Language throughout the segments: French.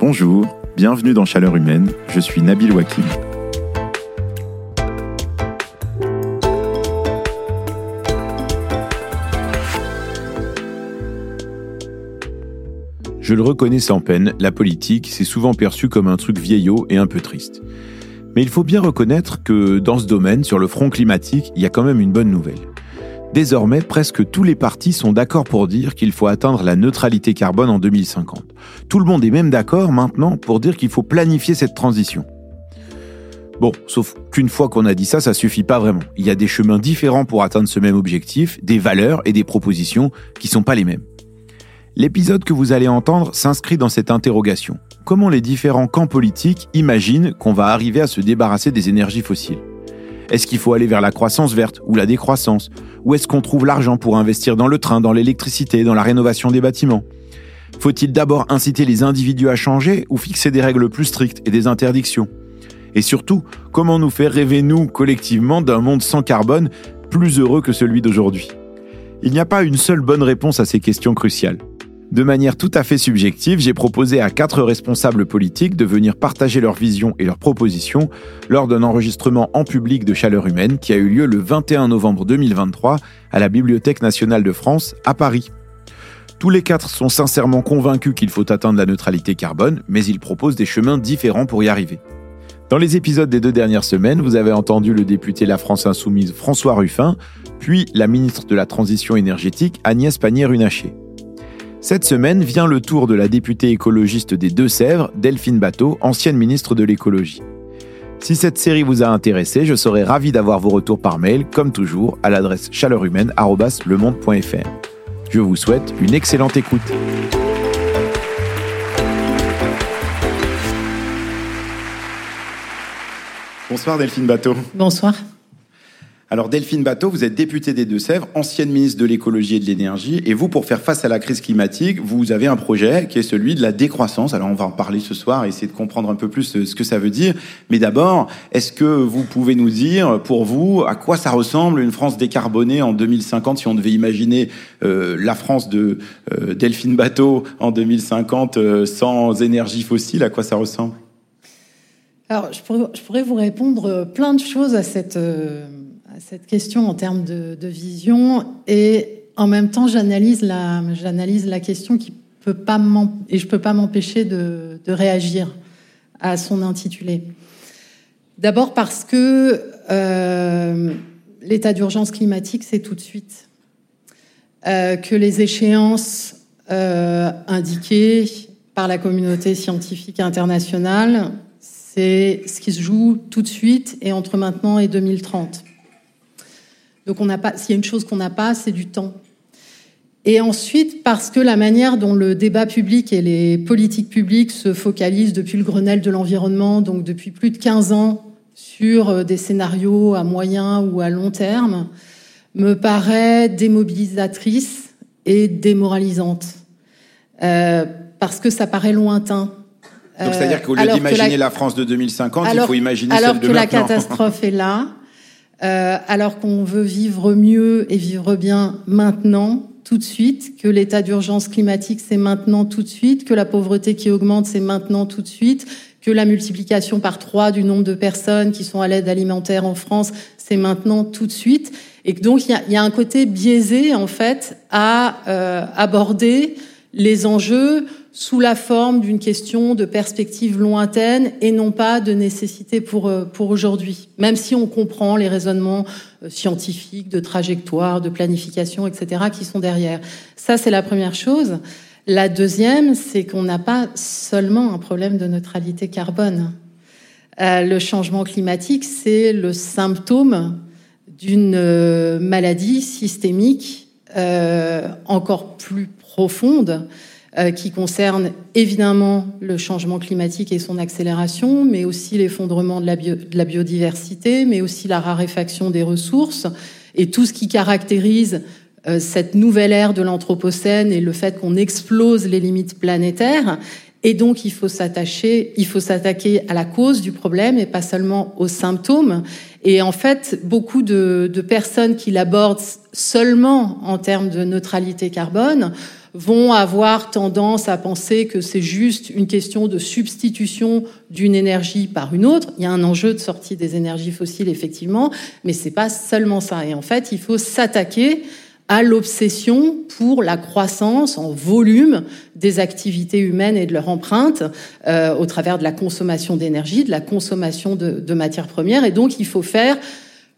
Bonjour, bienvenue dans Chaleur Humaine, je suis Nabil Wakim. Je le reconnais sans peine, la politique, c'est souvent perçu comme un truc vieillot et un peu triste. Mais il faut bien reconnaître que dans ce domaine, sur le front climatique, il y a quand même une bonne nouvelle. Désormais, presque tous les partis sont d'accord pour dire qu'il faut atteindre la neutralité carbone en 2050. Tout le monde est même d'accord maintenant pour dire qu'il faut planifier cette transition. Bon, sauf qu'une fois qu'on a dit ça, ça suffit pas vraiment. Il y a des chemins différents pour atteindre ce même objectif, des valeurs et des propositions qui sont pas les mêmes. L'épisode que vous allez entendre s'inscrit dans cette interrogation. Comment les différents camps politiques imaginent qu'on va arriver à se débarrasser des énergies fossiles? Est-ce qu'il faut aller vers la croissance verte ou la décroissance? Où est-ce qu'on trouve l'argent pour investir dans le train, dans l'électricité, dans la rénovation des bâtiments? Faut-il d'abord inciter les individus à changer ou fixer des règles plus strictes et des interdictions? Et surtout, comment nous faire rêver, nous, collectivement, d'un monde sans carbone plus heureux que celui d'aujourd'hui? Il n'y a pas une seule bonne réponse à ces questions cruciales. De manière tout à fait subjective, j'ai proposé à quatre responsables politiques de venir partager leurs visions et leurs propositions lors d'un enregistrement en public de Chaleur Humaine qui a eu lieu le 21 novembre 2023 à la Bibliothèque nationale de France à Paris. Tous les quatre sont sincèrement convaincus qu'il faut atteindre la neutralité carbone, mais ils proposent des chemins différents pour y arriver. Dans les épisodes des deux dernières semaines, vous avez entendu le député La France Insoumise François Ruffin, puis la ministre de la Transition énergétique Agnès Pannier-Runacher. Cette semaine vient le tour de la députée écologiste des Deux-Sèvres, Delphine Bateau, ancienne ministre de l'écologie. Si cette série vous a intéressé, je serai ravi d'avoir vos retours par mail, comme toujours, à l'adresse chaleurhumaine.lemonde.fr. Je vous souhaite une excellente écoute. Bonsoir Delphine Bateau. Bonsoir. Alors Delphine Bateau, vous êtes députée des Deux-Sèvres, ancienne ministre de l'écologie et de l'énergie, et vous, pour faire face à la crise climatique, vous avez un projet qui est celui de la décroissance. Alors on va en parler ce soir, essayer de comprendre un peu plus euh, ce que ça veut dire. Mais d'abord, est-ce que vous pouvez nous dire, pour vous, à quoi ça ressemble une France décarbonée en 2050, si on devait imaginer euh, la France de euh, Delphine Bateau en 2050 sans énergie fossile, à quoi ça ressemble? Alors je pourrais, je pourrais, vous répondre plein de choses à cette cette question en termes de, vision et en même temps j'analyse la, j'analyse la question qui peut pas et je peux pas m'empêcher de, réagir à son intitulé. D'abord parce que euh, l'état d'urgence climatique c'est tout de suite, euh, que les échéances euh, indiquées par la communauté scientifique internationale c'est ce qui se joue tout de suite et entre maintenant et 2030. Donc on n'a pas, s'il y a une chose qu'on n'a pas, c'est du temps. Et ensuite, parce que la manière dont le débat public et les politiques publiques se focalisent depuis le Grenelle de l'environnement, donc depuis plus de 15 ans, sur euh, des scénarios à moyen ou à long terme, me paraît démobilisatrice et démoralisante. Euh, parce que ça paraît lointain. Donc c'est-à-dire qu'au lieu d'imaginer la... France de 2050, il faut imaginer celle de maintenant. Alors que la catastrophe est là, euh, alors qu'on veut vivre mieux et vivre bien maintenant, tout de suite, que l'état d'urgence climatique c'est maintenant tout de suite, que la pauvreté qui augmente c'est maintenant tout de suite, que la multiplication par trois du nombre de personnes qui sont à l'aide alimentaire en France c'est maintenant tout de suite, et que donc il y a, un côté biaisé en fait à euh, aborder les enjeux sous la forme d'une question de perspective lointaine et non pas de nécessité pour, euh, aujourd'hui, même si on comprend les raisonnements euh, scientifiques, de trajectoire, de planification, etc., qui sont derrière. Ça, c'est la première chose. La deuxième, c'est qu'on n'a pas seulement un problème de neutralité carbone. Euh, le changement climatique, c'est le symptôme d'une maladie systémique encore plus profonde qui concerne évidemment le changement climatique et son accélération, mais aussi l'effondrement de, de, la biodiversité, mais aussi la raréfaction des ressources et tout ce qui caractérise euh, cette nouvelle ère de l'Anthropocène et le fait qu'on explose les limites planétaires. Et donc, il faut s'attacher, il faut s'attaquer à la cause du problème et pas seulement aux symptômes. Et en fait, beaucoup de, de personnes qui l'abordent seulement en termes de neutralité carbone vont avoir tendance à penser que c'est juste une question de substitution d'une énergie par une autre. Il y a un enjeu de sortie des énergies fossiles, effectivement, mais c'est pas seulement ça. Et en fait, il faut s'attaquer à l'obsession pour la croissance en volume des activités humaines et de leur empreinte euh, au travers de la consommation d'énergie, de la consommation de, de, matières premières. Et donc, il faut faire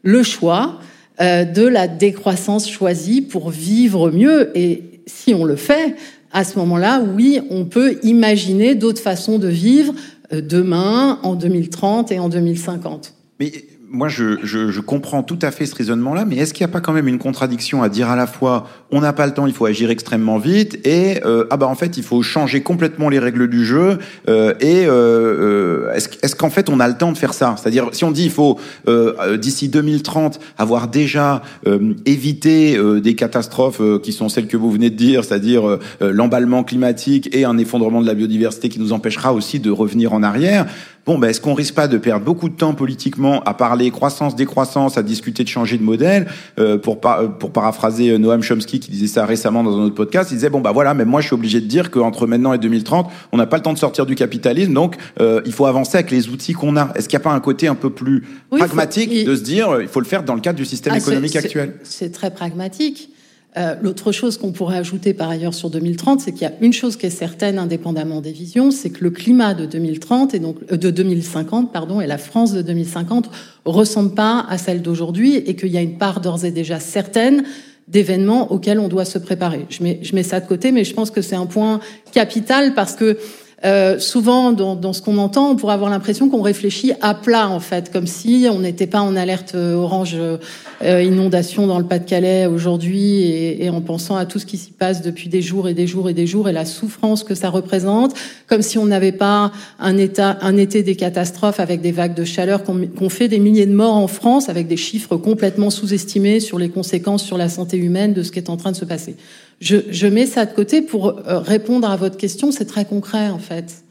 le choix euh, de la décroissance choisie pour vivre mieux. Et si on le fait, à ce moment-là, oui, on peut imaginer d'autres façons de vivre euh, demain, en 2030 et en 2050. Mais moi, je, je, je, comprends tout à fait ce raisonnement-là, mais est-ce qu'il n'y a pas quand même une contradiction à dire à la fois on n'a pas le temps, il faut agir extrêmement vite, et euh, ah bah en fait il faut changer complètement les règles du jeu, euh, et euh, euh est-ce, qu'en fait on a le temps de faire ça? C'est-à-dire si on dit il faut euh, d'ici 2030 avoir déjà euh, évité des catastrophes qui sont celles que vous venez de dire, c'est-à-dire l'emballement climatique et un effondrement de la biodiversité qui nous empêchera aussi de revenir en arrière bon, ben, est-ce qu'on risque pas de perdre beaucoup de temps politiquement à parler croissance, décroissance, à discuter de changer de modèle? Euh, pour, pour paraphraser euh, Noam Chomsky qui disait ça récemment dans un autre podcast, il disait, bon, bah voilà, mais moi je suis obligé de dire qu'entre maintenant et 2030, on n'a pas le temps de sortir du capitalisme, donc euh, il faut avancer avec les outils qu'on a. Est-ce qu'il n'y a pas un côté un peu plus pragmatique de se dire, il faut le faire dans le cadre du système ah, économique actuel? C'est très pragmatique. Euh, l'autre chose qu'on pourrait ajouter par ailleurs sur 2030, c'est qu'il y a une chose qui est certaine, indépendamment des visions, c'est que le climat de 2030 et donc euh, de 2050, pardon, et la France de 2050 ressemble pas à celle d'aujourd'hui, et qu'il y a une part d'ores et déjà certaine d'événements auxquels on doit se préparer. Je mets, je mets ça de côté, mais je pense que c'est un point capital parce que euh, souvent, dans, dans ce qu'on entend, on pourrait avoir l'impression qu'on réfléchit à plat, en fait, comme si on n'était pas en alerte euh, orange euh, inondation dans le Pas-de-Calais aujourd'hui, et, et, en pensant à tout ce qui s'y passe depuis des jours et des jours et des jours, et la souffrance que ça représente, comme si on n'avait pas un, état, un été des catastrophes avec des vagues de chaleur qu'on fait des milliers de morts en France, avec des chiffres complètement sous-estimés sur les conséquences sur la santé humaine de ce qui est en train de se passer. Je, je, mets ça de côté pour euh, répondre à votre question. C'est très concret, en fait.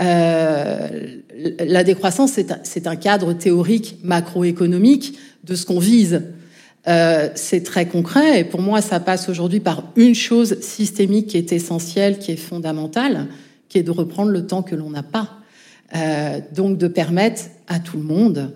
Euh, la décroissance, c'est un, cadre théorique macroéconomique de ce qu'on vise. Euh, c'est très concret et pour moi, ça passe aujourd'hui par une chose systémique qui est essentielle, qui est fondamentale, qui est de reprendre le temps que l'on n'a pas. Euh, donc de permettre à tout le monde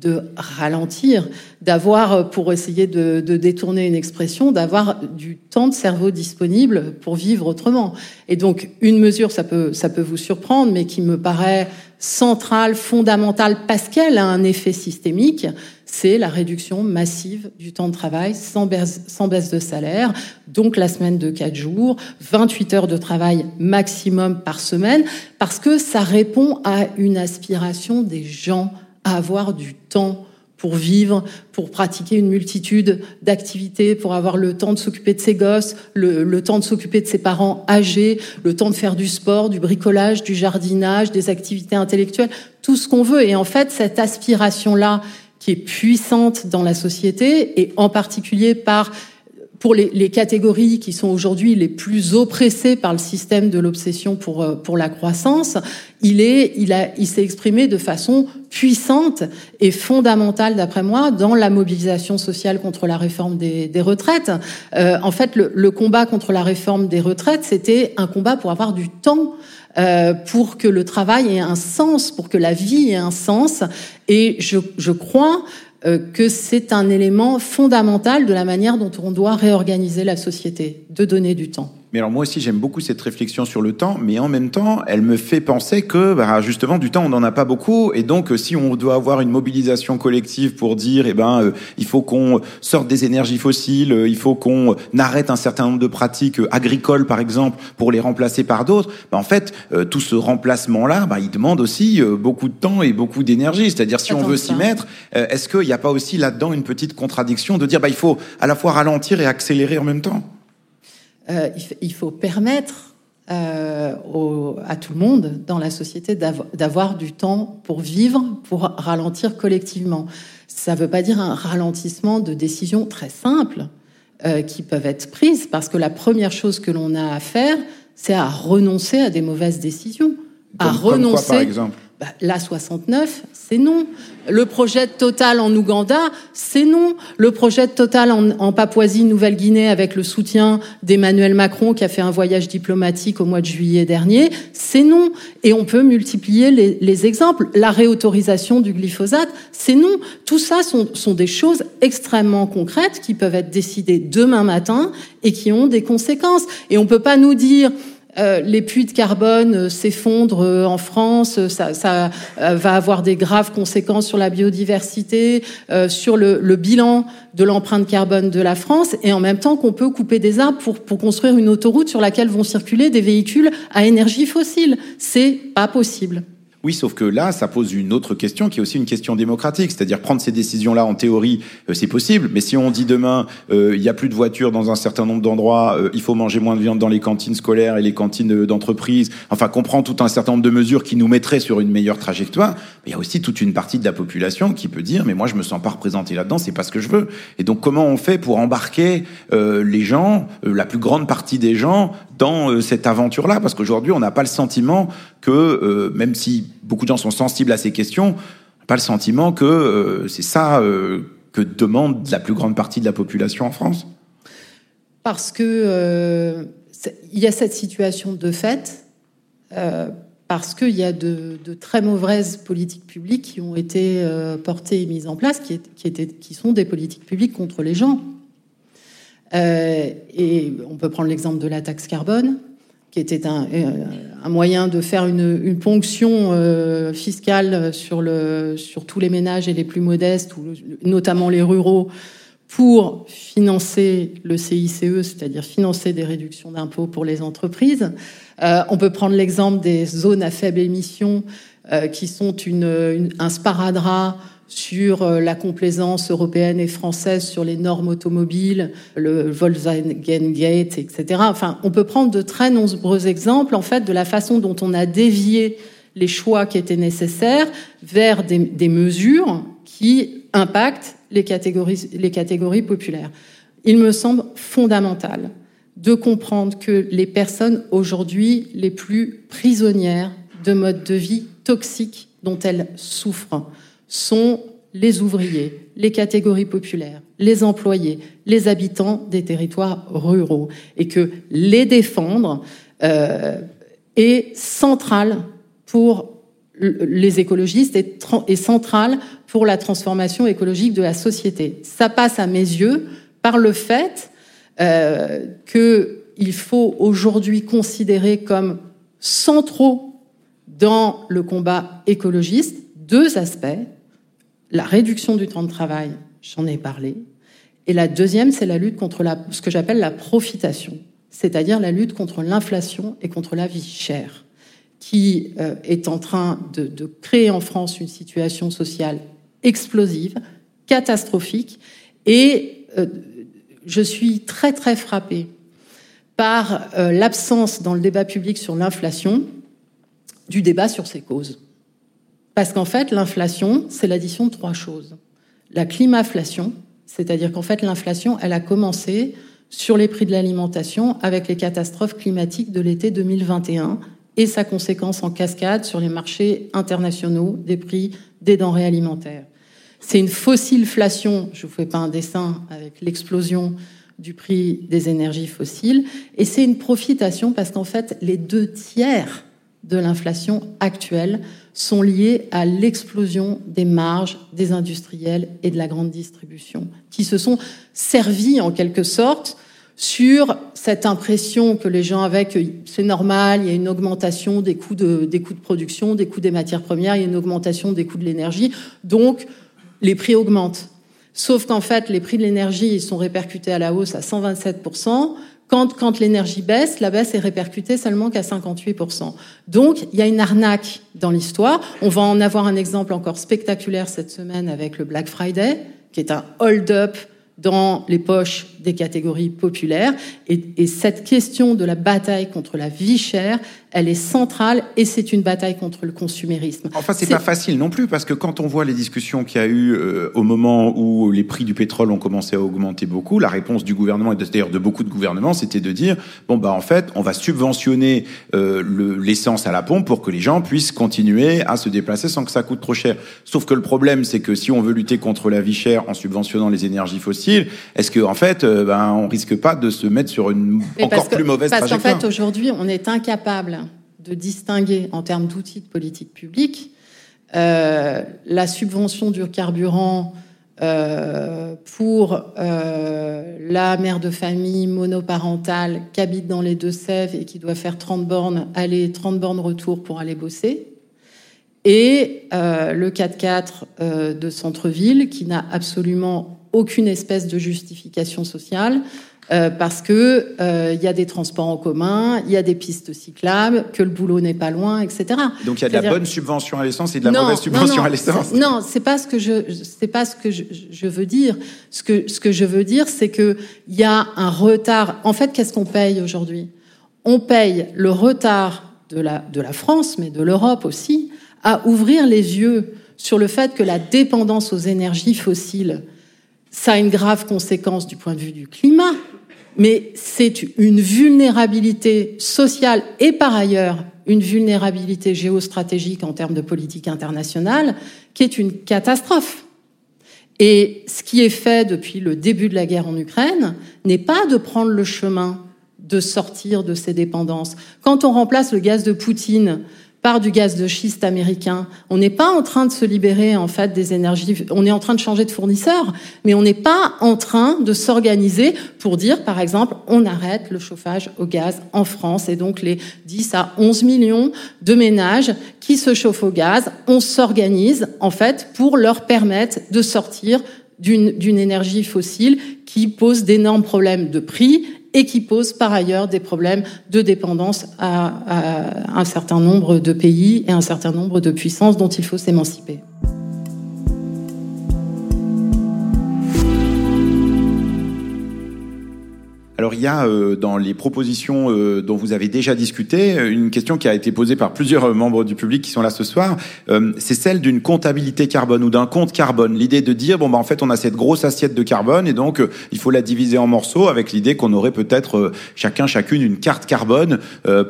de ralentir, d'avoir, pour essayer de, de, détourner une expression, d'avoir du temps de cerveau disponible pour vivre autrement. Et donc, une mesure, ça peut, ça peut vous surprendre, mais qui me paraît centrale, fondamentale, parce qu'elle a un effet systémique, c'est la réduction massive du temps de travail sans baisse, sans baisse de salaire, donc la semaine de 4 jours, 28 heures de travail maximum par semaine, parce que ça répond à une aspiration des gens à avoir du temps pour vivre, pour pratiquer une multitude d'activités, pour avoir le temps de s'occuper de ses gosses, le, le temps de s'occuper de ses parents âgés, le temps de faire du sport, du bricolage, du jardinage, des activités intellectuelles, tout ce qu'on veut. Et en fait, cette aspiration-là, qui est puissante dans la société, et en particulier par pour les, les, catégories qui sont aujourd'hui les plus oppressées par le système de l'obsession pour euh, pour la croissance, il est il a il s'est exprimé de façon puissante et fondamentale d'après moi dans la mobilisation sociale contre la réforme des, des retraites. Euh, en fait, le, le, combat contre la réforme des retraites, c'était un combat pour avoir du temps. Euh, pour que le travail ait un sens, pour que la vie ait un sens. Et je, je crois que c'est un élément fondamental de la manière dont on doit réorganiser la société, de donner du temps. Mais alors moi aussi j'aime beaucoup cette réflexion sur le temps, mais en même temps elle me fait penser que bah, justement du temps on n'en a pas beaucoup et donc si on doit avoir une mobilisation collective pour dire eh ben euh, il faut qu'on sorte des énergies fossiles, euh, il faut qu'on arrête un certain nombre de pratiques euh, agricoles par exemple pour les remplacer par d'autres, bah, en fait tout ce remplacement là bah, il demande aussi beaucoup de temps et beaucoup d'énergie. C'est-à-dire si on veut s'y mettre, est-ce qu'il n'y a pas aussi là-dedans une petite contradiction de dire bah il faut à la fois ralentir et accélérer en même temps? Euh, il faut permettre euh, au, à tout le monde dans la société d'avoir du temps pour vivre, pour ralentir collectivement. Ça ne veut pas dire un ralentissement de décisions très simples euh, qui peuvent être prises, parce que la première chose que l'on a à faire, c'est à renoncer à des mauvaises décisions. à renoncer. par exemple? Bah, la 69, c'est non. Le projet de Total en Ouganda, c'est non. Le projet de Total en, Papouasie-Nouvelle-Guinée avec le soutien d'Emmanuel Macron qui a fait un voyage diplomatique au mois de juillet dernier, c'est non. Et on peut multiplier les, exemples. La réautorisation du glyphosate, c'est non. Tout ça sont, sont des choses extrêmement concrètes qui peuvent être décidées demain matin et qui ont des conséquences. Et on peut pas nous dire euh, les puits de carbone euh, s'effondrent euh, en France, ça, va avoir des graves conséquences sur la biodiversité, sur le, le, bilan de l'empreinte carbone de la France, et en même temps qu'on peut couper des arbres pour, pour construire une autoroute sur laquelle vont circuler des véhicules à énergie fossile. C'est pas possible. Oui, sauf que là, ça pose une autre question qui est aussi une question démocratique, c'est-à-dire prendre ces décisions-là en théorie, euh, c'est possible, mais si on dit demain, euh, il n'y a plus de voitures dans un certain nombre d'endroits, euh, il faut manger moins de viande dans les cantines scolaires et les cantines d'entreprise, enfin qu'on prend tout un certain nombre de mesures qui nous mettraient sur une meilleure trajectoire, il y a aussi toute une partie de la population qui peut dire, mais moi je me sens pas représenté là-dedans, c'est pas ce que je veux. Et donc comment on fait pour embarquer les gens, la plus grande partie des gens, dans cette aventure-là? Parce qu'aujourd'hui, on n'a pas le sentiment que, même si beaucoup de gens sont sensibles à ces questions, pas le sentiment que euh, c'est ça euh, que demande la plus grande partie de la population en France Parce que euh, y a cette situation de fait, parce qu'il y a de, très mauvaises politiques publiques qui ont été portées et mises en place, qui, qui sont des politiques publiques contre les gens. et on peut prendre l'exemple de la taxe carbone qui était un, euh, un, moyen de faire une, une ponction euh, fiscale sur, le, sur tous les ménages et les plus modestes, notamment les ruraux, pour financer le CICE, c'est-à-dire financer des réductions d'impôts pour les entreprises. Euh, on peut prendre l'exemple des zones à faible émission, euh, qui sont une, une, un sparadrap sur euh, la complaisance européenne et française sur les normes automobiles, le Volkswagen Gate, etc. Enfin, on peut prendre de très nombreux exemples, en fait, de la façon dont on a dévié les choix qui étaient nécessaires vers des, des mesures qui impactent les catégories, les catégories populaires. Il me semble fondamental de comprendre que les personnes aujourd'hui les plus prisonnières de modes de vie toxiques dont elles souffrent sont les ouvriers, les catégories populaires, les employés, les habitants des territoires ruraux, et que les défendre euh, est central pour les écologistes et, central pour la transformation écologique de la société. Ça passe à mes yeux par le fait euh, qu'il faut aujourd'hui considérer comme centraux dans le combat écologiste deux aspects la réduction du temps de travail, j'en ai parlé. Et la deuxième, c'est la lutte contre ce que j'appelle la profitation, c'est-à-dire la lutte contre l'inflation et contre la vie chère, qui euh, est en train de, de, créer en France une situation sociale explosive, catastrophique. Et euh, je suis très très frappée par euh, l'absence dans le débat public sur l'inflation du débat sur ses causes. Parce qu'en fait, l'inflation, c'est l'addition de trois choses. La climaflation, c'est-à-dire qu'en fait, l'inflation, elle a commencé sur les prix de l'alimentation avec les catastrophes climatiques de l'été 2021 et sa conséquence en cascade sur les marchés internationaux des prix des denrées alimentaires. C'est une fossilflation, je vous fais pas un dessin avec l'explosion du prix des énergies fossiles, et c'est une profitation parce qu'en fait, les deux tiers de l'inflation actuelle sont liées à l'explosion des marges des industriels et de la grande distribution, qui se sont servis en quelque sorte sur cette impression que les gens avaient que c'est normal, il y a une augmentation des coûts de, des coûts de production, des coûts des matières premières, il y a une augmentation des coûts de l'énergie, donc les prix augmentent. Sauf qu'en fait, les prix de l'énergie sont répercutés à la hausse à 127 quand, quand l'énergie baisse, la baisse est répercutée seulement qu'à 58%. Donc, il y a une arnaque dans l'histoire. On va en avoir un exemple encore spectaculaire cette semaine avec le Black Friday, qui est un hold-up dans les poches des catégories populaires. Et, et cette question de la bataille contre la vie chère, elle est centrale et c'est une bataille contre le consumérisme. Enfin, c'est pas facile non plus parce que quand on voit les discussions qu'il y a eu euh, au moment où les prix du pétrole ont commencé à augmenter beaucoup, la réponse du gouvernement et d'ailleurs de beaucoup de gouvernements, c'était de dire bon bah en fait, on va subventionner euh, l'essence à la pompe pour que les gens puissent continuer à se déplacer sans que ça coûte trop cher. Sauf que le problème, c'est que si on veut lutter contre la vie chère en subventionnant les énergies fossiles, est-ce que en fait, euh, ben on risque pas de se mettre sur une encore plus mauvaise parce trajectoire. Parce qu'en fait, aujourd'hui, on est incapable de distinguer en termes d'outils de politique publique euh, la subvention du carburant euh, pour euh, la mère de famille monoparentale qui habite dans les Deux-Sèvres et qui doit faire 30 bornes aller, 30 bornes retour pour aller bosser, et le 4x4 de centre-ville qui n'a absolument aucune espèce de justification sociale, euh, parce que euh, il y a des transports en commun, il y a des pistes cyclables, que le boulot n'est pas loin, etc. Donc il y a de la bonne subvention à l'essence et de la mauvaise subvention à l'essence. Non, c'est pas ce que je c'est pas ce que je, je, veux dire. Ce que ce que je veux dire, c'est que il y a un retard. En fait, qu'est-ce qu'on paye aujourd'hui? On paye le retard de la de la France, mais de l'Europe aussi, à ouvrir les yeux sur le fait que la dépendance aux énergies fossiles, ça a une grave conséquence du point de vue du climat mais c'est une vulnérabilité sociale et par ailleurs une vulnérabilité géostratégique en termes de politique internationale qui est une catastrophe. Et ce qui est fait depuis le début de la guerre en Ukraine n'est pas de prendre le chemin de sortir de ces dépendances. Quand on remplace le gaz de Poutine par du gaz de schiste américain. On n'est pas en train de se libérer en fait des énergies. On est en train de changer de fournisseur, mais on n'est pas en train de s'organiser pour dire, par exemple, on arrête le chauffage au gaz en France et donc les 10 à 11 millions de ménages qui se chauffent au gaz, on s'organise en fait pour leur permettre de sortir d'une énergie fossile qui pose d'énormes problèmes de prix et qui pose par ailleurs des problèmes de dépendance à, à un certain nombre de pays et un certain nombre de puissances dont il faut s'émanciper. Alors il y a euh, dans les propositions euh, dont vous avez déjà discuté une question qui a été posée par plusieurs membres du public qui sont là ce soir. Euh, c'est celle d'une comptabilité carbone ou d'un compte carbone. L'idée de dire bon bah en fait on a cette grosse assiette de carbone et donc il faut la diviser en morceaux avec l'idée qu'on aurait peut-être chacun chacune une carte carbone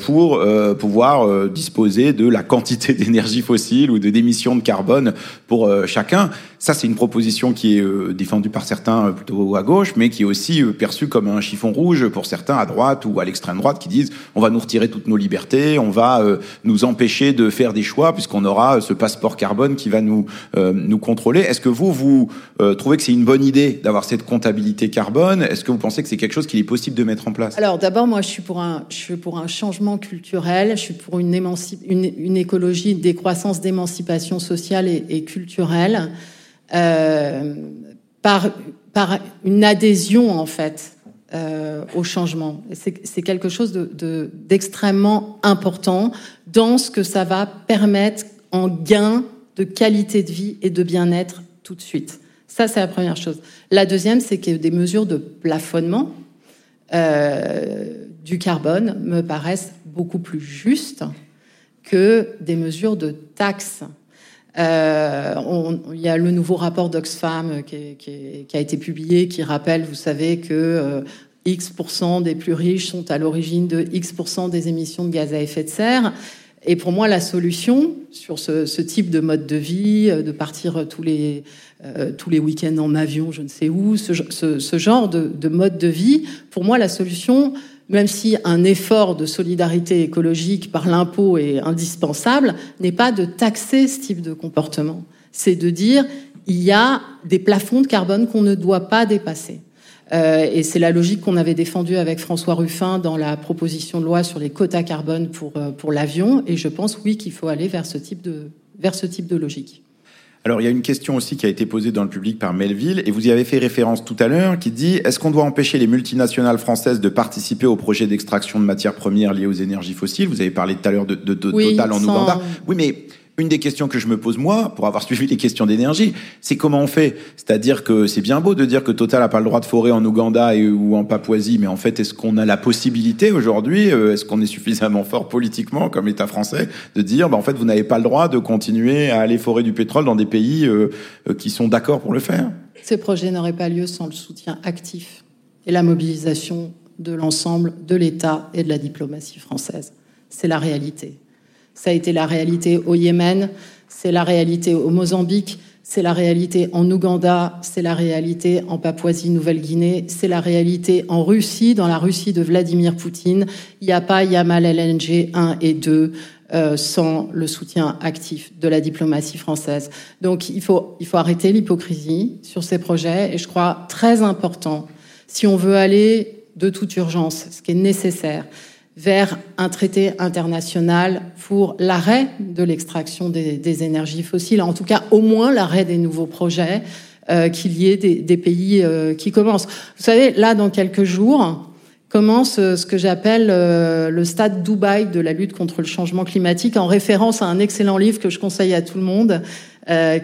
pour pouvoir disposer de la quantité d'énergie fossile ou de d'émissions de carbone pour chacun. Ça c'est une proposition qui est défendue par certains plutôt à gauche, mais qui est aussi perçue comme un chiffon rouge pour certains à droite ou à l'extrême droite qui disent on va nous retirer toutes nos libertés, on va euh, nous empêcher de faire des choix puisqu'on aura euh, ce passeport carbone qui va nous euh, nous contrôler. Est-ce que vous vous trouvez que c'est une bonne idée d'avoir cette comptabilité carbone? Est-ce que vous pensez que c'est quelque chose qu'il est possible de mettre en place? Alors d'abord moi je suis pour un je suis pour un changement culturel, je suis pour une une, une, écologie, décroissance d'émancipation sociale et, et culturelle. Par, par une adhésion en fait euh, au changement. C'est quelque chose d'extrêmement de, important dans ce que ça va permettre en gain de qualité de vie et de bien-être tout de suite. Ça, c'est la première chose. La deuxième, c'est que des mesures de plafonnement euh, du carbone me paraissent beaucoup plus justes que des mesures de taxes. Euh, il y a le nouveau rapport d'Oxfam qui, qui, qui, a été publié qui rappelle, vous savez, que euh, X% des plus riches sont à l'origine de X% des émissions de gaz à effet de serre. Et pour moi, la solution sur ce, ce type de mode de vie, euh, de partir tous les, euh, tous les week-ends en avion, je ne sais où, ce, ce, ce genre de, de, mode de vie, pour moi, la solution, même si un effort de solidarité écologique par l'impôt est indispensable, n'est pas de taxer ce type de comportement. C'est de dire, il y a des plafonds de carbone qu'on ne doit pas dépasser. Euh, et c'est la logique qu'on avait défendue avec François Ruffin dans la proposition de loi sur les quotas carbone pour, euh, pour l'avion. Et je pense, oui, qu'il faut aller vers ce type de, vers ce type de logique. Alors, il y a une question aussi qui a été posée dans le public par Melville, et vous y avez fait référence tout à l'heure, qui dit est-ce qu'on doit empêcher les multinationales françaises de participer au projet d'extraction de matières premières liées aux énergies fossiles? Vous avez parlé tout à l'heure de, de, de Total en Ouganda. Oui, mais une des questions que je me pose moi, pour avoir suivi les questions d'énergie, c'est comment on fait? C'est-à-dire que c'est bien beau de dire que Total n'a pas le droit de forer en Ouganda et, ou en Papouasie, mais en fait, est-ce qu'on a la possibilité aujourd'hui, euh, est-ce qu'on est suffisamment fort politiquement comme État français, de dire, bah, en fait, vous n'avez pas le droit de continuer à aller forer du pétrole dans des pays euh, euh, qui sont d'accord pour le faire? Ces projets n'auraient pas lieu sans le soutien actif et la mobilisation de l'ensemble de l'État et de la diplomatie française. C'est la réalité. Ça a été la réalité au Yémen, c'est la réalité au Mozambique, c'est la réalité en Ouganda, c'est la réalité en Papouasie-Nouvelle-Guinée, c'est la réalité en Russie, dans la Russie de Vladimir Poutine. Il n'y a pas Yamal LNG 1 et 2 euh, sans le soutien actif de la diplomatie française. Donc il faut, il faut arrêter l'hypocrisie sur ces projets et je crois très important, si on veut aller de toute urgence, ce qui est nécessaire, vers un traité international pour l'arrêt de l'extraction des, énergies fossiles, en tout cas au moins l'arrêt des nouveaux projets, euh, qu'il y ait des, pays euh, qui commencent. Vous savez, là, dans quelques jours, commence euh, ce que j'appelle le stade Dubaï de la lutte contre le changement climatique, en référence à un excellent livre que je conseille à tout le monde,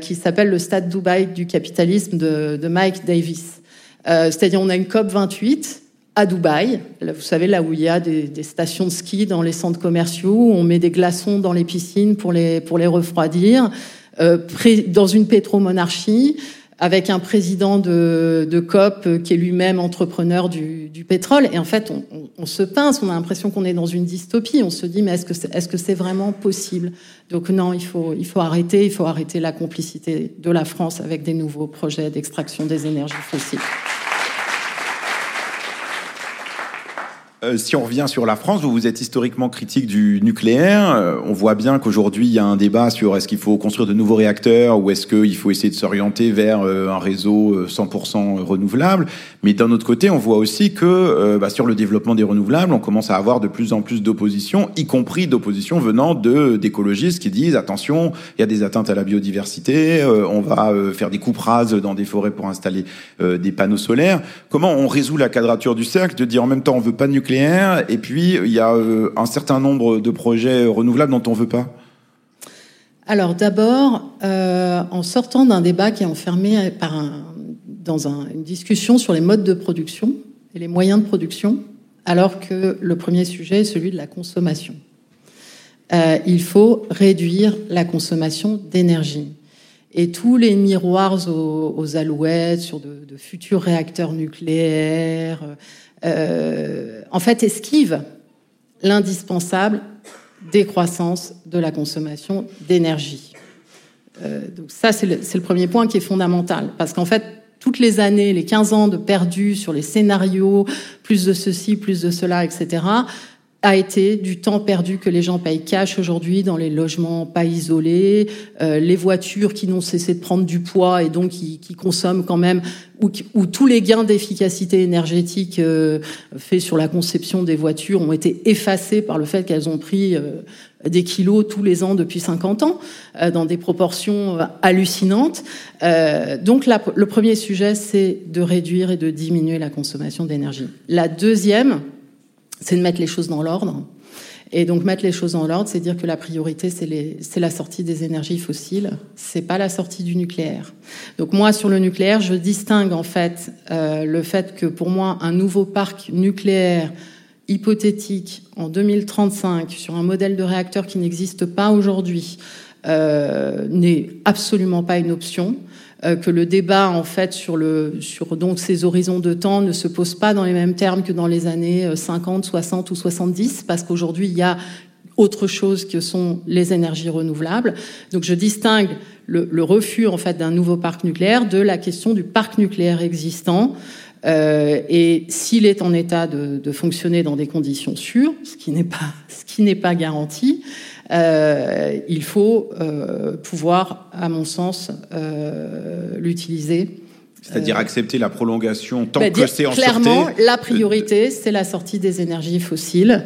qui s'appelle Le stade Dubaï du capitalisme de, de Mike Davis. C'est-à-dire, on a une COP 28 à Dubaï, vous savez, là où il y a des, stations de ski dans les centres commerciaux, où on met des glaçons dans les piscines pour les, pour les refroidir, euh, dans une pétromonarchie, avec un président de, de COP qui est lui-même entrepreneur du, du, pétrole. Et en fait, on, on, se pince, on a l'impression qu'on est dans une dystopie. On se dit, mais est-ce que c'est est -ce c'est vraiment possible? Donc non, il faut, il faut arrêter, il faut arrêter la complicité de la France avec des nouveaux projets d'extraction des énergies fossiles. Euh, si on revient sur la France, vous, vous êtes historiquement critique du nucléaire. Euh, on voit bien qu'aujourd'hui, il y a un débat sur est-ce qu'il faut construire de nouveaux réacteurs ou est-ce qu'il faut essayer de s'orienter vers euh, un réseau 100% renouvelable. Mais d'un autre côté, on voit aussi que bah, sur le développement des renouvelables, on commence à avoir de plus en plus d'opposition, y compris d'opposition venant de d'écologistes qui disent attention, il y a des atteintes à la biodiversité, on va faire des coupes rases dans des forêts pour installer des panneaux solaires. Comment on résout la quadrature du cercle de dire en même temps on veut pas de nucléaire et puis il y a euh, un certain nombre de projets renouvelables dont on ne veut pas Alors d'abord, euh, en sortant d'un débat qui est enfermé dans une discussion sur les modes de production et les moyens de production, alors que le premier sujet est celui de la consommation. Euh, il faut réduire la consommation d'énergie. Et tous les miroirs aux, alouettes sur de, futurs réacteurs nucléaires, euh, en fait, esquive l'indispensable décroissance de la consommation d'énergie. Euh, donc ça, c'est le, le, premier point qui est fondamental, parce qu'en fait, toutes les années, les 15 ans de perdu sur les scénarios, plus de ceci, plus de cela, etc., a été du temps perdu que les gens payent cash aujourd'hui dans les logements pas isolés, euh, les voitures qui n'ont cessé de prendre du poids et donc qui, qui consomment quand même, où tous les gains d'efficacité énergétique euh, faits sur la conception des voitures ont été effacés par le fait qu'elles ont pris euh, des kilos tous les ans depuis 50 ans, euh, dans des proportions hallucinantes. donc la, le premier sujet, c'est de réduire et de diminuer la consommation d'énergie. La deuxième, c'est de mettre les choses dans l'ordre. Et donc mettre les choses dans l'ordre, c'est dire que la priorité, c'est la sortie des énergies fossiles, c'est pas la sortie du nucléaire. Donc moi, sur le nucléaire, je distingue en fait euh, le fait que pour moi, un nouveau parc nucléaire hypothétique en 2035 sur un modèle de réacteur qui n'existe pas aujourd'hui euh, n'est absolument pas une option. Euh, que le débat en fait sur le sur donc ces horizons de temps ne se pose pas dans les mêmes termes que dans les années 50, euh, 60 ou 70 parce qu'aujourd'hui il y a autre chose que sont les énergies renouvelables. Donc je distingue le, le refus en fait d'un nouveau parc nucléaire de la question du parc nucléaire existant. Euh, et s'il est en état de, de, fonctionner dans des conditions sûres, ce qui n'est pas ce qui n'est pas garanti, il faut euh, pouvoir, à mon sens, euh, l'utiliser. C'est-à-dire accepter la prolongation tant bah, que c'est en Clairement, la priorité, c'est la sortie des énergies fossiles.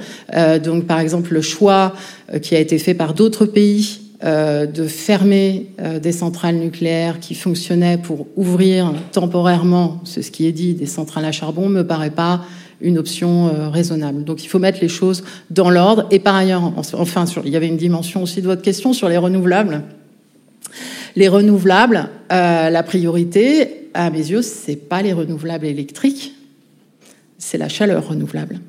donc, par exemple, le choix qui a été fait par d'autres pays de fermer des centrales nucléaires qui fonctionnaient pour ouvrir temporairement, c'est ce qui est dit, des centrales à charbon, me paraît pas une option raisonnable. Donc il faut mettre les choses dans l'ordre. Et par ailleurs, enfin, sur, il y avait une dimension aussi de votre question sur les renouvelables. Les renouvelables, la priorité, à mes yeux, c'est pas les renouvelables électriques, c'est la chaleur renouvelable.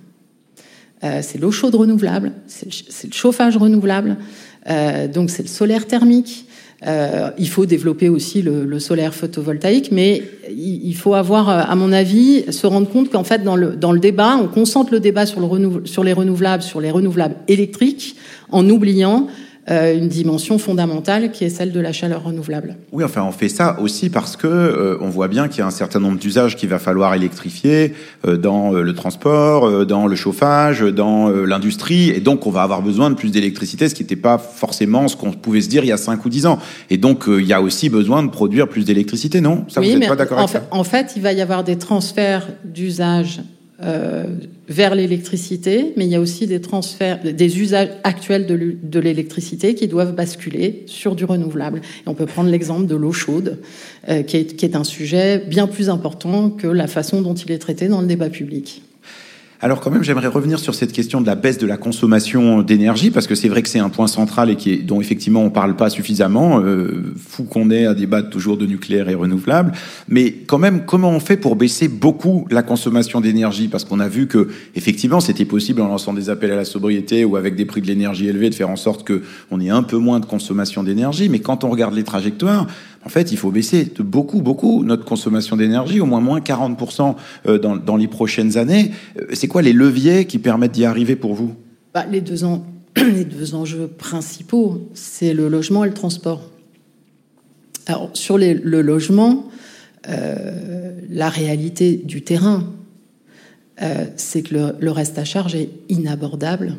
Euh, c'est l'eau chaude renouvelable, c'est le chauffage renouvelable, euh, donc c'est le solaire thermique. Euh, il faut développer aussi le, solaire photovoltaïque, mais il, faut avoir, à mon avis, se rendre compte qu'en fait, dans le, dans le débat, on concentre le débat sur, le sur les renouvelables, sur les renouvelables électriques, en oubliant euh, une dimension fondamentale qui est celle de la chaleur renouvelable. Oui, enfin, on fait ça aussi parce que euh, on voit bien qu'il y a un certain nombre d'usages qu'il va falloir électrifier euh, dans le transport, dans le chauffage, dans l'industrie, et donc on va avoir besoin de plus d'électricité, ce qui n'était pas forcément ce qu'on pouvait se dire il y a 5 ou 10 ans. Et donc il y a aussi besoin de produire plus d'électricité, non? Ça, oui, vous n'êtes pas d'accord avec ça? En fait, il va y avoir des transferts d'usage euh, vers l'électricité, mais il y a aussi des transferts, des usages actuels de l'électricité qui doivent basculer sur du renouvelable. Et on peut prendre l'exemple de l'eau chaude, euh, qui, est, qui est un sujet bien plus important que la façon dont il est traité dans le débat public. Alors quand même, j'aimerais revenir sur cette question de la baisse de la consommation d'énergie, parce que c'est vrai que c'est un point central et qui est, dont effectivement on parle pas suffisamment. Euh, fou qu'on ait à débattre toujours de nucléaire et renouvelable, mais quand même, comment on fait pour baisser beaucoup la consommation d'énergie? Parce qu'on a vu que effectivement, c'était possible en lançant des appels à la sobriété ou avec des prix de l'énergie élevés de faire en sorte que on ait un peu moins de consommation d'énergie. Mais quand on regarde les trajectoires, en fait, il faut baisser de beaucoup, beaucoup notre consommation d'énergie, au moins moins 40% euh, dans, les prochaines années. Euh, c'est quoi les leviers qui permettent d'y arriver pour vous? Bah, les, deux enjeux principaux, c'est le logement et le transport. Alors, sur le logement, euh, la réalité du terrain, c'est que le, reste à charge est inabordable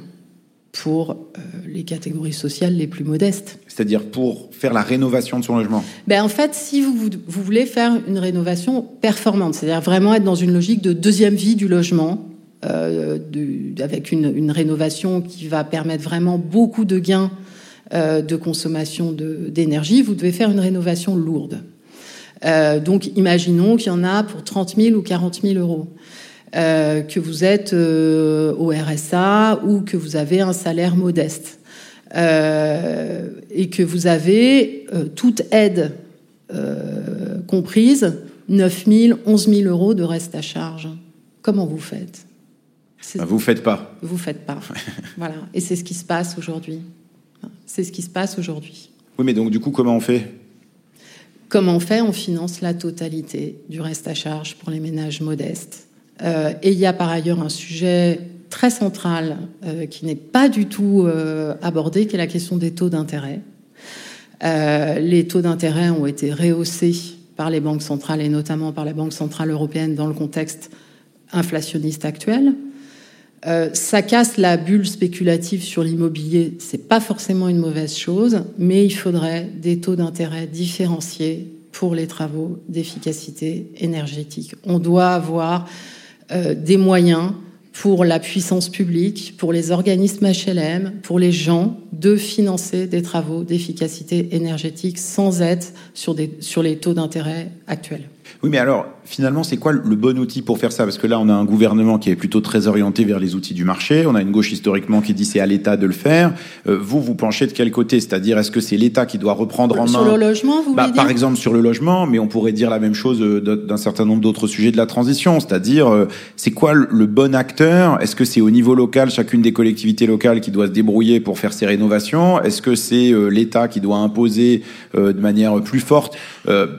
pour euh, les catégories sociales les plus modestes. C'est-à-dire pour faire la rénovation de son logement ben En fait, si vous, vous voulez faire une rénovation performante, c'est-à-dire vraiment être dans une logique de deuxième vie du logement, euh, de, avec une, une, rénovation qui va permettre vraiment beaucoup de gains euh, de consommation d'énergie, vous devez faire une rénovation lourde. Donc imaginons qu'il y en a pour 30 000 ou 40 000 euros. Euh, que vous êtes euh, au RSA ou que vous avez un salaire modeste euh, et que vous avez toute aide comprise 9 000, 11 000 euros de reste à charge. Comment vous faites? Bah, Vous faites pas. Vous faites pas. voilà. Et c'est ce qui se passe aujourd'hui. C'est ce qui se passe aujourd'hui. Oui, mais donc du coup, comment on fait? Comment on fait? On finance la totalité du reste à charge pour les ménages modestes. Euh, et il y a par ailleurs un sujet très central euh, qui n'est pas du tout euh, abordé, qui est la question des taux d'intérêt. les taux d'intérêt ont été rehaussés par les banques centrales et notamment par la Banque centrale européenne dans le contexte inflationniste actuel. ça casse la bulle spéculative sur l'immobilier. C'est pas forcément une mauvaise chose, mais il faudrait des taux d'intérêt différenciés pour les travaux d'efficacité énergétique. On doit avoir euh, des moyens pour la puissance publique, pour les organismes HLM, pour les gens, de financer des travaux d'efficacité énergétique sans être sur, les taux d'intérêt actuels. Oui, mais alors, finalement, c'est quoi le bon outil pour faire ça? Parce que là, on a un gouvernement qui est plutôt très orienté vers les outils du marché. On a une gauche historiquement qui dit c'est à l'État de le faire. Euh, vous, vous penchez de quel côté? C'est-à-dire, est-ce que c'est l'État qui doit reprendre en main Sur le logement, vous bah, Par exemple, sur le logement, mais on pourrait dire la même chose euh, d'un certain nombre d'autres sujets de la transition. C'est-à-dire, euh, c'est quoi le bon acteur? Est-ce que c'est au niveau local, chacune des collectivités locales qui doit se débrouiller pour faire ces rénovations? Est-ce que c'est l'État qui doit imposer de manière plus forte?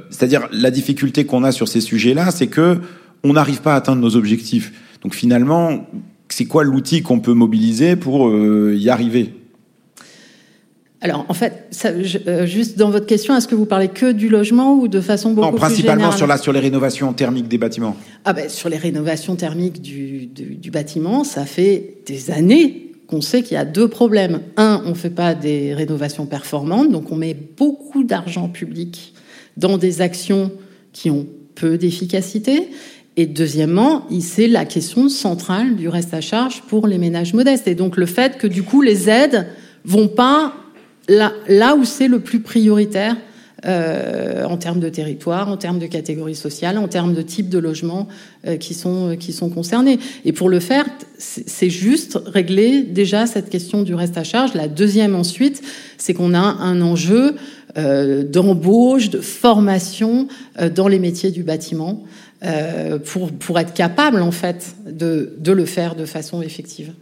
C'est-à-dire, la difficulté qu'on a sur ces sujets-là, c'est que on n'arrive pas à atteindre nos objectifs. Donc finalement, c'est quoi l'outil qu'on peut mobiliser pour euh, y arriver? Alors, en fait, ça, euh, juste dans votre question, est-ce que vous parlez que du logement ou de façon beaucoup non, principalement sur, la, sur les rénovations thermiques des bâtiments. Ah ben, sur les rénovations thermiques du, du, du bâtiment, ça fait des années qu'on sait qu'il y a deux problèmes. Un, on ne fait pas des rénovations performantes, donc on met beaucoup d'argent public dans des actions qui ont peu d'efficacité. Et deuxièmement, c'est la question centrale du reste à charge pour les ménages modestes. Et donc le fait que du coup les aides vont pas là, là où c'est le plus prioritaire euh, en termes de territoire, en termes de catégorie sociale, en termes de type de logement euh, qui, sont, qui sont concernés. Et pour le faire, c'est juste régler déjà cette question du reste à charge. La deuxième ensuite, c'est qu'on a un enjeu euh, d'embauche, de formation euh, dans les métiers du bâtiment euh, pour, pour être capable en fait de, de le faire de façon effective.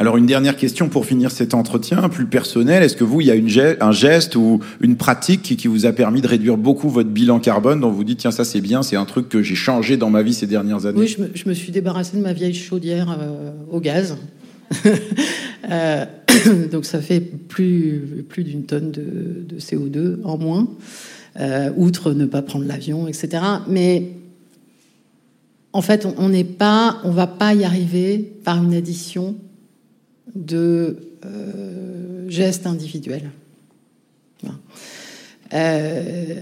Alors une dernière question pour finir cet entretien, plus personnel. Est-ce que vous, il y a un geste ou une pratique qui, vous a permis de réduire beaucoup votre bilan carbone, dont vous dites tiens ça c'est bien, c'est un truc que j'ai changé dans ma vie ces dernières années? Oui, je me, suis débarrassé de ma vieille chaudière euh, au gaz. euh, donc ça fait plus, plus d'une tonne de, de, CO2 en moins, euh, outre ne pas prendre l'avion, etc. Mais en fait, on n'est pas, on va pas y arriver par une addition de euh, gestes individuels. Euh,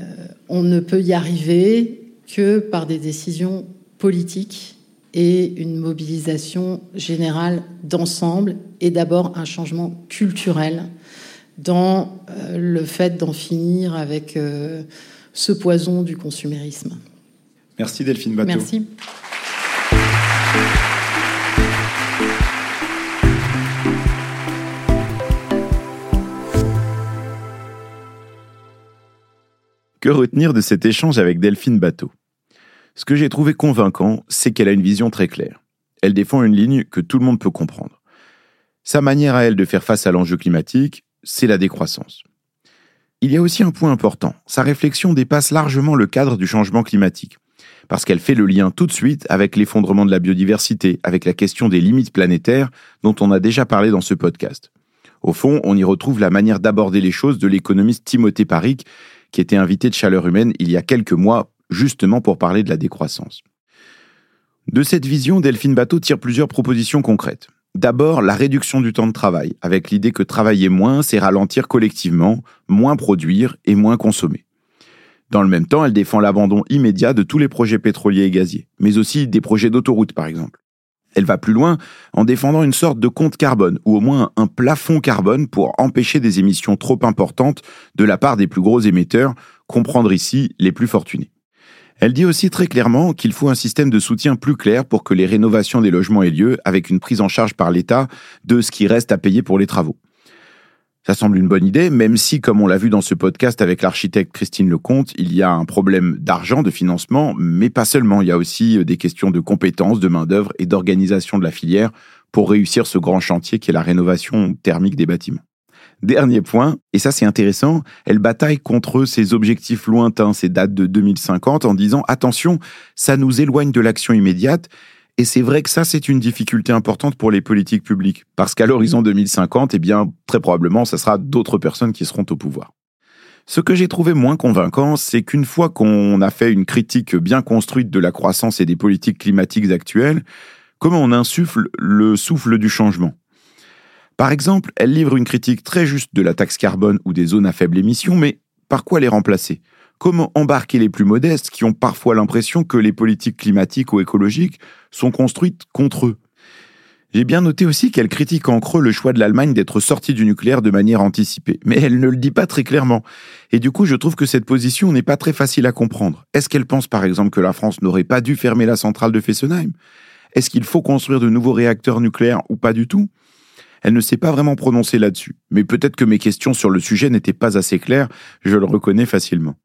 on ne peut y arriver que par des décisions politiques et une mobilisation générale d'ensemble et d'abord un changement culturel dans euh, le fait d'en finir avec ce poison du consumérisme. Merci Delphine Bateau. Merci. Que retenir de cet échange avec Delphine Bateau? Ce que j'ai trouvé convaincant, c'est qu'elle a une vision très claire. Elle défend une ligne que tout le monde peut comprendre. Sa manière à elle de faire face à l'enjeu climatique, c'est la décroissance. Il y a aussi un point important, sa réflexion dépasse largement le cadre du changement climatique, parce qu'elle fait le lien tout de suite avec l'effondrement de la biodiversité, avec la question des limites planétaires dont on a déjà parlé dans ce podcast. Au fond, on y retrouve la manière d'aborder les choses de l'économiste Timothée Paric, qui était invité de Chaleur Humaine il y a quelques mois, justement pour parler de la décroissance. De cette vision, Delphine Bateau tire plusieurs propositions concrètes. D'abord, la réduction du temps de travail, avec l'idée que travailler moins, c'est ralentir collectivement, moins produire et moins consommer. Dans le même temps, elle défend l'abandon immédiat de tous les projets pétroliers et gaziers, mais aussi des projets d'autoroute par exemple. Elle va plus loin en défendant une sorte de compte carbone, ou au moins un plafond carbone pour empêcher des émissions trop importantes de la part des plus gros émetteurs, comprendre ici les plus fortunés. Elle dit aussi très clairement qu'il faut un système de soutien plus clair pour que les rénovations des logements aient lieu avec une prise en charge par l'État de ce qui reste à payer pour les travaux. Ça semble une bonne idée, même si, comme on l'a vu dans ce podcast avec l'architecte Christine Lecomte, il y a un problème d'argent, de financement, mais pas seulement. Il y a aussi euh, des questions de compétences, de main-d'œuvre et d'organisation de la filière pour réussir ce grand chantier qui est la rénovation thermique des bâtiments. Dernier point, et ça c'est intéressant, elle bataille contre ces objectifs lointains, ces dates de 2050, en disant attention, ça nous éloigne de l'action immédiate et c'est vrai que ça, c'est une difficulté importante pour les politiques publiques. Parce qu'à l'horizon 2050, eh bien, très probablement, ce sera d'autres personnes qui seront au pouvoir. Ce que j'ai trouvé moins convaincant, c'est qu'une fois qu'on a fait une critique bien construite de la croissance et des politiques climatiques actuelles, comment on insuffle le souffle du changement Par exemple, elle livre une critique très juste de la taxe carbone ou des zones à faible émission, mais par quoi les remplacer? Comment embarquer les plus modestes qui ont parfois l'impression que les politiques climatiques ou écologiques sont construites contre eux? J'ai bien noté aussi qu'elle critique en creux le choix de l'Allemagne d'être sortie du nucléaire de manière anticipée, mais elle ne le dit pas très clairement. Et du coup, je trouve que cette position n'est pas très facile à comprendre. Est-ce qu'elle pense par exemple que la France n'aurait pas dû fermer la centrale de Fessenheim? Est-ce qu'il faut construire de nouveaux réacteurs nucléaires ou pas du tout? Elle ne s'est pas vraiment prononcée là-dessus, mais peut-être que mes questions sur le sujet n'étaient pas assez claires, je le reconnais facilement.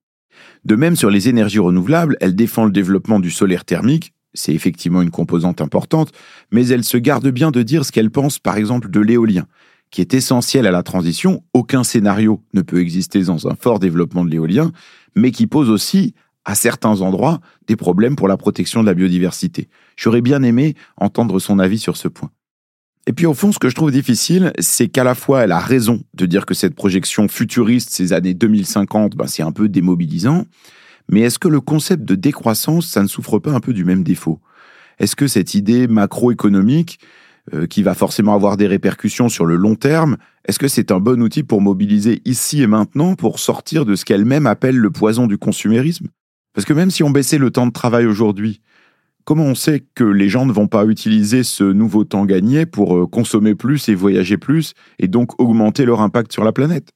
De même, sur les énergies renouvelables, elle défend le développement du solaire thermique, c'est effectivement une composante importante, mais elle se garde bien de dire ce qu'elle pense, par exemple, de l'éolien, qui est essentiel à la transition. Aucun scénario ne peut exister dans un fort développement de l'éolien, mais qui pose aussi, à certains endroits, des problèmes pour la protection de la biodiversité. J'aurais bien aimé entendre son avis sur ce point. Et puis au fond, ce que je trouve difficile, c'est qu'à la fois elle a raison de dire que cette projection futuriste, ces années 2050, ben, c'est un peu démobilisant, mais est-ce que le concept de décroissance, ça ne souffre pas un peu du même défaut? Est-ce que cette idée macroéconomique, euh, qui va forcément avoir des répercussions sur le long terme, est-ce que c'est un bon outil pour mobiliser ici et maintenant pour sortir de ce qu'elle-même appelle le poison du consumérisme? Parce que même si on baissait le temps de travail aujourd'hui, Comment on sait que les gens ne vont pas utiliser ce nouveau temps gagné pour euh, consommer plus et voyager plus et donc augmenter leur impact sur la planète?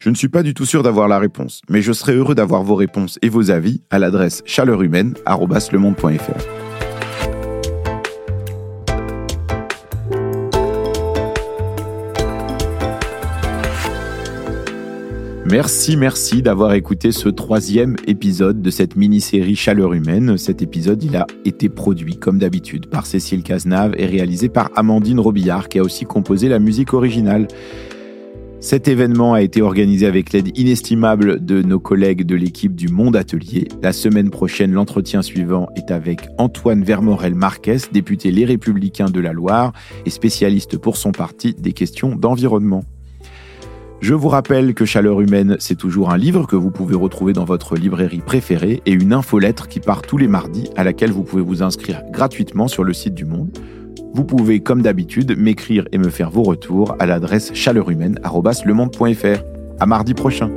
Je ne suis pas du tout sûr d'avoir la réponse, mais je serais heureux d'avoir vos réponses et vos avis à l'adresse chaleurhumaine.fr. Merci, merci d'avoir écouté ce troisième épisode de cette mini-série Chaleur humaine. Cet épisode, il a été produit, comme d'habitude, par Cécile Cazenave et réalisé par Amandine Robillard, qui a aussi composé la musique originale. Cet événement a été organisé avec l'aide inestimable de nos collègues de l'équipe du Monde Atelier. La semaine prochaine, l'entretien suivant est avec Antoine Vermorel Marquez, député Les Républicains de la Loire et spécialiste pour son parti des questions d'environnement. Je vous rappelle que Chaleur humaine, c'est toujours un livre que vous pouvez retrouver dans votre librairie préférée et une infolettre qui part tous les mardis à laquelle vous pouvez vous inscrire gratuitement sur le site du Monde. Vous pouvez, comme d'habitude, m'écrire et me faire vos retours à l'adresse chaleurhumaine.lemonde.fr. À mardi prochain.